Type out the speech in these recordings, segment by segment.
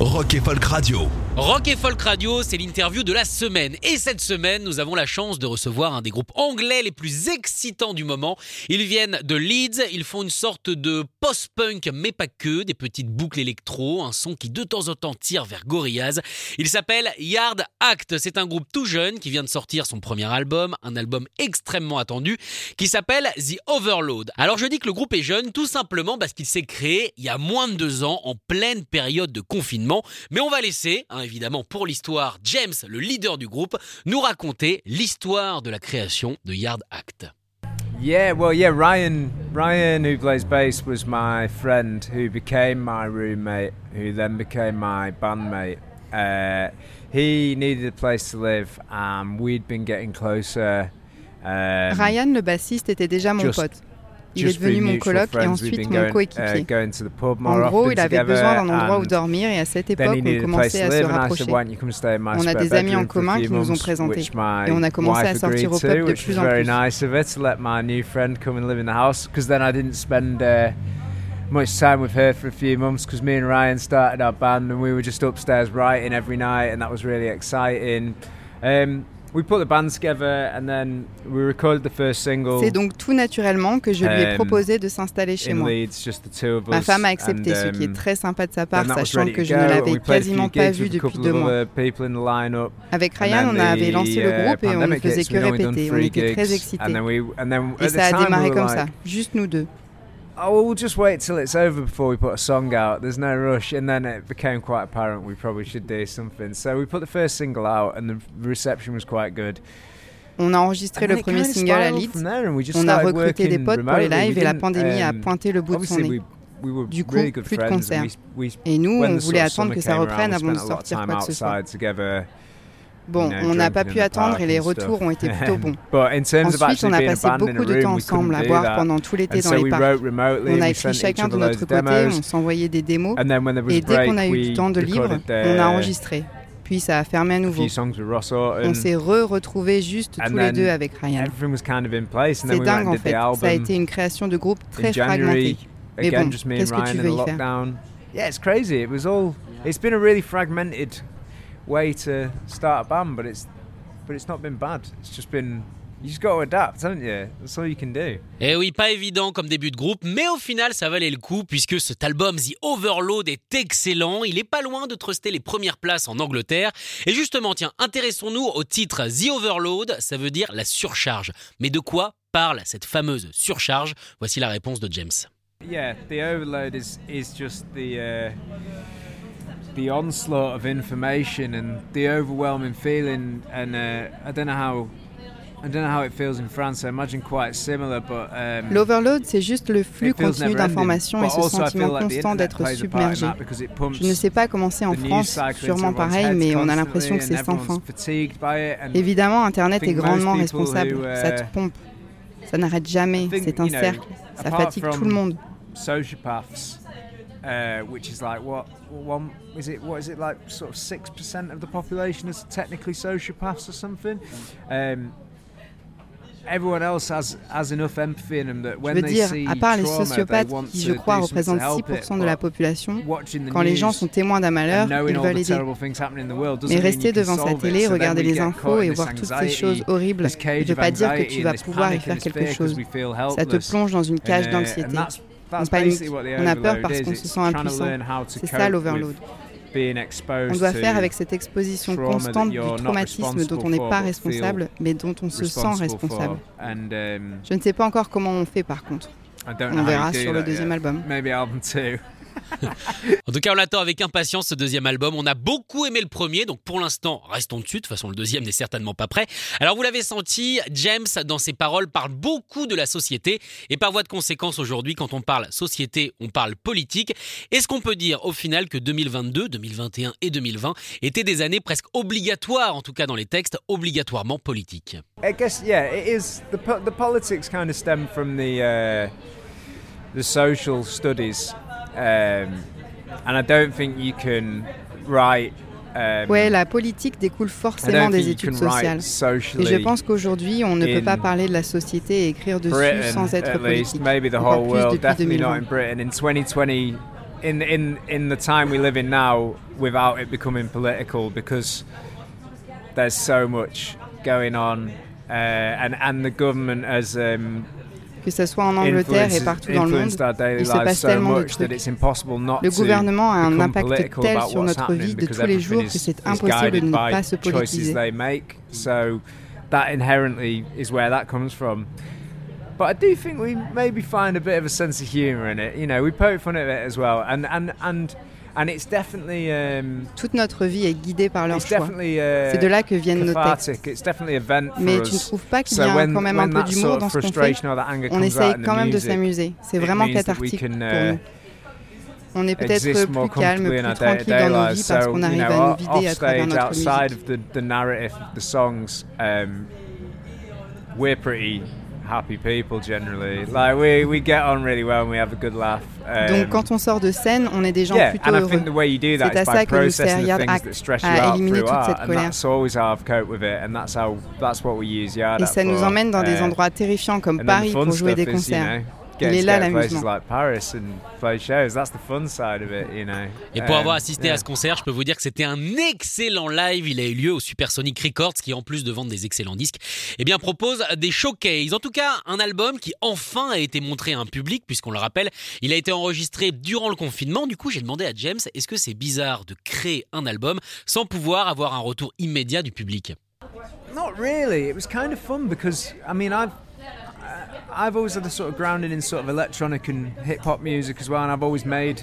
Rock et Folk Radio. Rock et Folk Radio, c'est l'interview de la semaine. Et cette semaine, nous avons la chance de recevoir un des groupes anglais les plus excitants du moment. Ils viennent de Leeds, ils font une sorte de post-punk, mais pas que, des petites boucles électro, un son qui de temps en temps tire vers Gorillaz. Il s'appelle Yard Act. C'est un groupe tout jeune qui vient de sortir son premier album, un album extrêmement attendu, qui s'appelle The Overload. Alors je dis que le groupe est jeune tout simplement parce qu'il s'est créé il y a moins de deux ans, en pleine période de confinement. Mais on va laisser, hein, évidemment pour l'histoire, James, le leader du groupe, nous raconter l'histoire de la création de Yard Act. Yeah, well, yeah, Ryan, Ryan, who plays bass, was my friend who became my roommate, who then became my bandmate. Uh, he needed a place to live, and we'd been getting closer. Um, Ryan, le bassiste, était déjà mon just- pote. Il est devenu mon coloc et ensuite mon coéquipier. uh, more En gros, il avait besoin d'un endroit où dormir et à cette époque, on commençait à se rapprocher. said, "Why don't you come stay in my On a des amis en commun qui nous ont months?" présentés. Et on a commencé à sortir au pub de plus was en very plus. nice of her to let my new friend come and live in the house because then I didn't spend uh, much time with her for a few months because me and Ryan started our band and we were just upstairs writing every night and that was really exciting. Um, we put the band together and then we recorded the first single C'est donc tout naturellement que je lui ai Um, proposé de s'installer chez moi. Leeds, just the two of us. Ma femme a accepté, and, ce qui est um, très sympa de sa part, sachant que je ne l'avais quasiment pas vu depuis deux mois. Avec Ryan, on avait lancé le uh, groupe et on ne faisait que répéter. On était très excités. Et ça a démarré comme ça, juste nous deux. Oh, well, just wait till it's over before we put a song out. There's no rush. And then it became quite apparent we probably should do something. So we put the first single out, and the reception was quite good. On a enregistré le premier single à Leeds. On a recruté des potes pour les lives et la pandémie a um, pointé le bout de son nez. we, we were Du coup, really plus de concerts. Et nous, on voulait attendre que ça reprenne avant de sortir quoi que ce soit. Bon, on n'a pas pu attendre et les retours ont été plutôt bons. Ensuite, on a passé beaucoup de temps ensemble à boire pendant tout l'été dans les parcs. On a écrit chacun de notre côté, on s'envoyait des démos. Et dès qu'on a eu du temps de libre, on a enregistré. Puis ça a fermé à nouveau. On s'est re-retrouvés juste tous les deux avec Ryan. Everything was kind of in place, and C'est dingue en fait. Ça a été une création de groupe très fragmentée. Mais bon, qu'est-ce que tu veux y faire? Yeah, it's crazy. It was all. It's been a really fragmented way to start a band, but it's but it's not been bad. It's just been. You just got to adapt, haven't you? That's all you can do. Eh oui, pas évident comme début de groupe, mais au final ça valait le coup puisque cet album The Overload est excellent. Il est pas loin de truster les premières places en Angleterre. Et justement, tiens, intéressons-nous au titre The Overload, ça veut dire la surcharge. Mais de quoi parle cette fameuse surcharge? Voici la réponse de James. Yeah, the overload is is just the uh, the onslaught of information and the overwhelming feeling. And uh, I don't know how I don't know how it feels in France. I imagine quite similar, but um, L'overload, c'est juste le flux continu d'informations et ce sentiment like constant d'être submergé. that because it pumps Je ne sais pas comment c'est en France, sûrement pareil, mais on a l'impression que c'est sans fin. Évidemment, Internet est grandement responsable. who, uh, Ça te pompe. Ça n'arrête jamais. C'est un cercle. Ça fatigue tout le monde. Uh, which is like what one is it? What is it like? Sort of six percent of the population is technically sociopaths or something? Um, everyone else has has enough empathy in them that Je they dire, see à part les trauma, sociopathes qui, je crois, représentent help it, 6% de la population, watching the quand les gens sont témoins d'un malheur, ils all veulent the aider. terrible things happening in the world doesn't Mais rester devant sa télé, regarder les infos et voir toutes ces choses horribles ne cage veut pas dire que anxiety tu vas pouvoir y faire quelque chose. Ça te plonge dans une cage uh, d'anxiété. On panique. On a peur parce qu'on se sent impuissant. C'est ça l'overload. On doit faire avec cette exposition constante du traumatisme dont on n'est pas responsable, mais dont on se sent responsable. um, Je ne sais pas encore comment on fait par contre. On verra sur le deuxième album. En tout cas, on l'attend avec impatience ce deuxième album. On a beaucoup aimé le premier, donc pour l'instant, restons dessus. De toute façon, le deuxième n'est certainement pas prêt. Alors, vous l'avez senti, James, dans ses paroles, parle beaucoup de la société. Et par voie de conséquence, aujourd'hui, quand on parle société, on parle politique. Est-ce qu'on peut dire au final que 2022, 2021 et 2020 étaient des années presque obligatoires, en tout cas dans les textes, obligatoirement politiques? I guess yeah, it is. The the politics kind of stem from the uh, the um, and I don't think you can write. Um, Ouais, la politique découle forcément des études sociales. Et je pense qu'aujourd'hui, on ne peut pas parler de la société et écrire dessus Britain, sans être politique. maybe the whole plus world, definitely not in Britain. In 2020, in in in the time we live in now, without it becoming political, because there's so much going on, uh, and and the government has um, Que ce soit en Angleterre et partout dans le monde, il se passe tellement de trucs. Le gouvernement a un impact tel sur notre vie de tous les jours que c'est impossible de ne pas se politiser. that inherently is where that comes from. But I do think we maybe find a bit of a sense of humour in it. You know, we poke fun at it as well, and and and and it's definitely um, Toute notre vie est guidée par leurs it's choix. uh, C'est de là que viennent nos textes. Mais tu ne trouves pas qu'il y So a when, quand même un peu d'humour dans ce qu'on fait? On essaye quand même de s'amuser. C'est vraiment cathartique can, pour uh, nous. On est peut-être plus calme, plus tranquille dans nos vies parce So, qu'on arrive à nous vider à travers notre musique. Happy people generally. Like we, we get on really well and we have a good laugh. Um, Donc quand on sort de scène, on est des gens yeah, plutôt and I heureux. think the way you do that C'est à is ça by processing the things that stress you out through toute art, cette and colère. that's always how I've coped with it, and that's how that's what we use Yard Et ça nous emmène dans des Uh, endroits terrifiants comme Paris pour jouer des is, you concerts. know, getting to go places like Paris and play shows. That's the fun side of it, you know. Et pour Um, avoir assisté yeah. à ce concert, je peux vous dire que c'était un excellent live. Il a eu lieu au Supersonic Records, qui en plus de vendre des excellents disques, eh bien propose des showcases. En tout cas, un album qui enfin a été montré à un public, puisqu'on le rappelle, il a été enregistré durant le confinement. Du coup, j'ai demandé à James, est-ce que c'est bizarre de créer un album sans pouvoir avoir un retour immédiat du public? Not really. It was kind of fun because I mean I've I've always had a sort of grounding in sort of electronic and hip hop music as well, and I've always made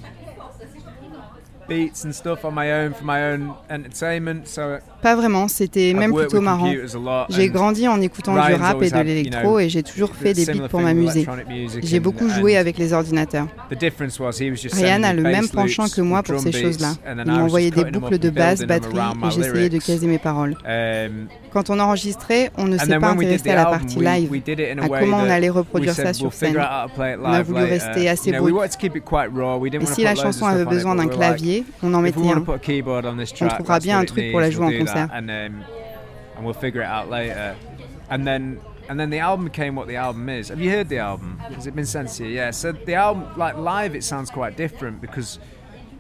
beats and stuff on my own for my own entertainment. So Pas vraiment, c'était même plutôt marrant. J'ai and grandi en écoutant du rap et de l'électro et j'ai toujours fait des beats pour m'amuser. J'ai beaucoup joué avec les ordinateurs. The difference was he was just Ryan a le même penchant que moi pour ces choses-là. Il m'envoyait des boucles de basse, batterie et j'essayais de caser mes paroles. Um, Quand on enregistrait, on ne s'est pas intéressé à la partie live, à comment on allait reproduire ça sur scène. On a voulu rester assez know, we brut. Et si la chanson avait besoin d'un clavier, on en mettait un. on trouvera bien un truc pour la jouer en we'll do that, concert. And, um, and we'll figure it out later. And then and then the album became what the album is. Have you heard the album? Has it been sent to you? Yeah. So the album, like live, it sounds quite different because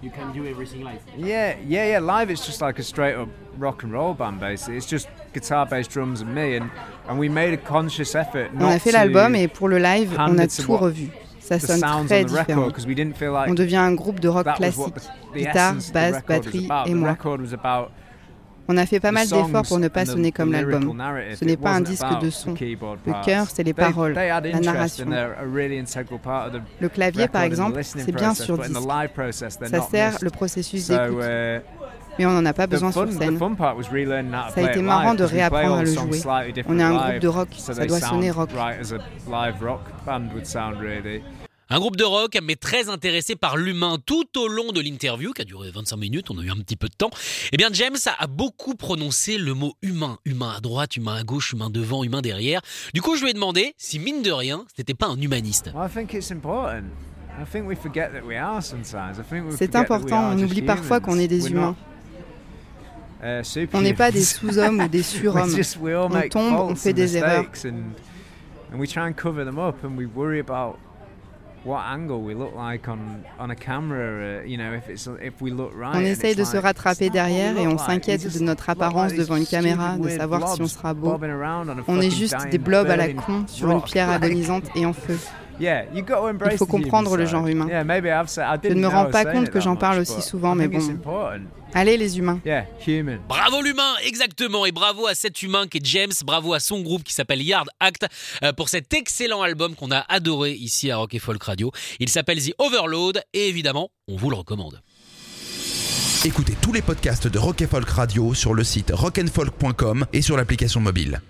You can do everything live. yeah, yeah, yeah. Live, it's just like a straight up rock and roll band. Basically, it's just guitar, bass, drums, and me. And and we made a conscious effort. On a not fait to l'album et pour le live, on a hand it to tout what revu. Ça the sonne sounds très on the record différent. because we didn't feel like On devient un groupe de rock that was classique. what the, the Guitare, essence of the basse, record was batterie about. et moi. On a fait pas mal d'efforts pour ne pas sonner comme l'album. Ce n'est pas un disque de son. Le cœur, c'est les paroles, la narration. Le clavier, par exemple, c'est bien sur disque. Ça sert le processus d'écoute. uh, Mais on n'en a pas besoin sur scène. Ça a été marrant de réapprendre à le jouer. On est un groupe de rock, ça doit sonner rock. Un groupe de rock, mais très intéressé par l'humain tout au long de l'interview, qui a duré 25 minutes, on a eu un petit peu de temps. Eh bien, James a beaucoup prononcé le mot humain. Humain à droite, humain à gauche, humain devant, humain derrière. Du coup, je lui ai demandé si, mine de rien, c'était pas un humaniste. C'est important, on oublie parfois qu'on est des humains. uh, On n'est pas des sous-hommes ou des surhommes. On tombe, on fait and des erreurs. What angle we look like on, on a camera, uh, you know, if, it's, if we look right. On essaye de se rattraper derrière et on s'inquiète de notre apparence devant une caméra, de savoir si on sera beau. on est juste des blobs à la con sur une pierre agonisante et en feu. Yeah, you got to embrace Il faut the human comprendre le genre humain. Je ne me rends pas compte it que j'en parle aussi but souvent, mais bon. Allez les humains. Bravo l'humain, exactement, et bravo à cet humain qui est James, bravo à son groupe qui s'appelle Yard Act euh, pour cet excellent album qu'on a adoré ici à Rock et Folk Radio. Il s'appelle The Overload et évidemment, on vous le recommande. Écoutez tous les podcasts de Rock and Folk Radio sur le site rockandfolk.com et sur l'application mobile.